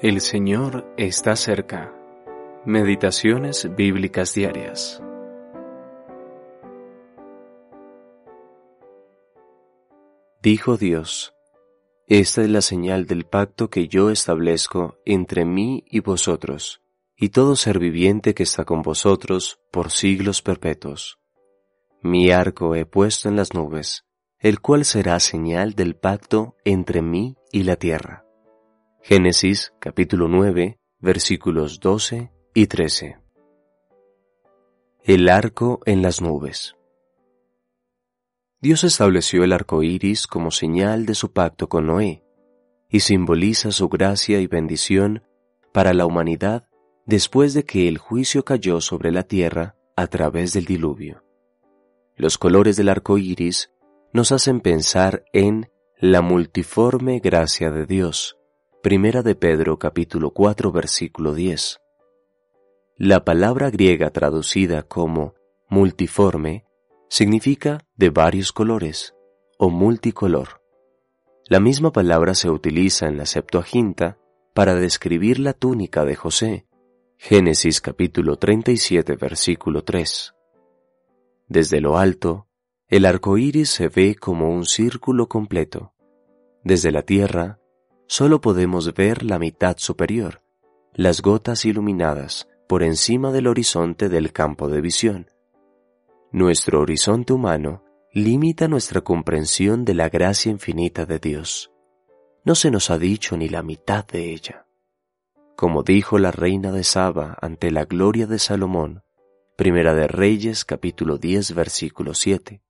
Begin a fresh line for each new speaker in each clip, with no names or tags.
El Señor está cerca. Meditaciones bíblicas diarias. Dijo Dios, Esta es la señal del pacto que yo establezco entre mí y vosotros, y todo ser viviente que está con vosotros por siglos perpetuos. Mi arco he puesto en las nubes, el cual será señal del pacto entre mí y la tierra. Génesis capítulo 9 versículos 12 y 13. El arco en las nubes. Dios estableció el arco iris como señal de su pacto con Noé y simboliza su gracia y bendición para la humanidad después de que el juicio cayó sobre la tierra a través del diluvio. Los colores del arco iris nos hacen pensar en la multiforme gracia de Dios Primera de Pedro capítulo 4 versículo 10. La palabra griega traducida como multiforme significa de varios colores o multicolor. La misma palabra se utiliza en la Septuaginta para describir la túnica de José, Génesis capítulo 37 versículo 3. Desde lo alto, el arco iris se ve como un círculo completo. Desde la tierra, solo podemos ver la mitad superior, las gotas iluminadas por encima del horizonte del campo de visión. Nuestro horizonte humano limita nuestra comprensión de la gracia infinita de Dios. No se nos ha dicho ni la mitad de ella. Como dijo la reina de Saba ante la gloria de Salomón, Primera de Reyes capítulo 10 versículo 7.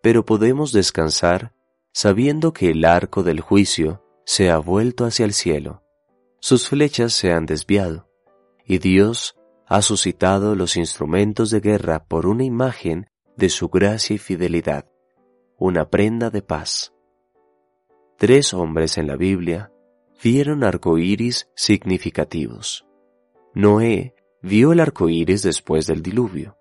Pero podemos descansar sabiendo que el arco del juicio se ha vuelto hacia el cielo, sus flechas se han desviado, y Dios ha suscitado los instrumentos de guerra por una imagen de su gracia y fidelidad, una prenda de paz. Tres hombres en la Biblia vieron arcoíris significativos. Noé vio el arco iris después del diluvio.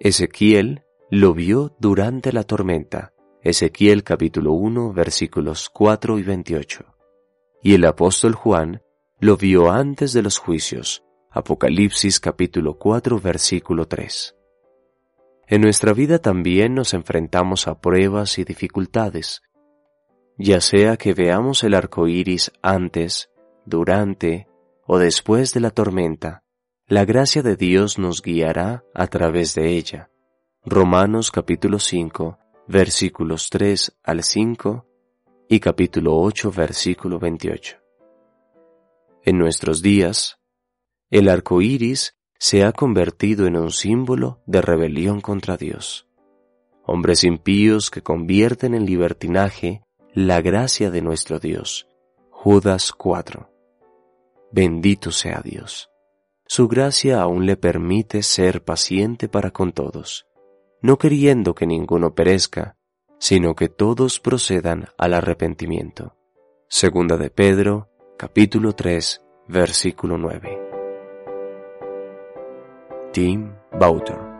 Ezequiel lo vio durante la tormenta Ezequiel capítulo 1 versículos 4 y 28. Y el apóstol Juan lo vio antes de los juicios. Apocalipsis capítulo 4 versículo 3. En nuestra vida también nos enfrentamos a pruebas y dificultades, ya sea que veamos el arco iris antes, durante o después de la tormenta, la gracia de Dios nos guiará a través de ella. Romanos capítulo 5 versículos 3 al 5 y capítulo 8, versículo 28. En nuestros días, el arco iris se ha convertido en un símbolo de rebelión contra Dios. Hombres impíos que convierten en libertinaje la gracia de nuestro Dios. Judas 4. Bendito sea Dios. Su gracia aún le permite ser paciente para con todos no queriendo que ninguno perezca, sino que todos procedan al arrepentimiento. Segunda de Pedro, capítulo 3, versículo 9. Tim Bauter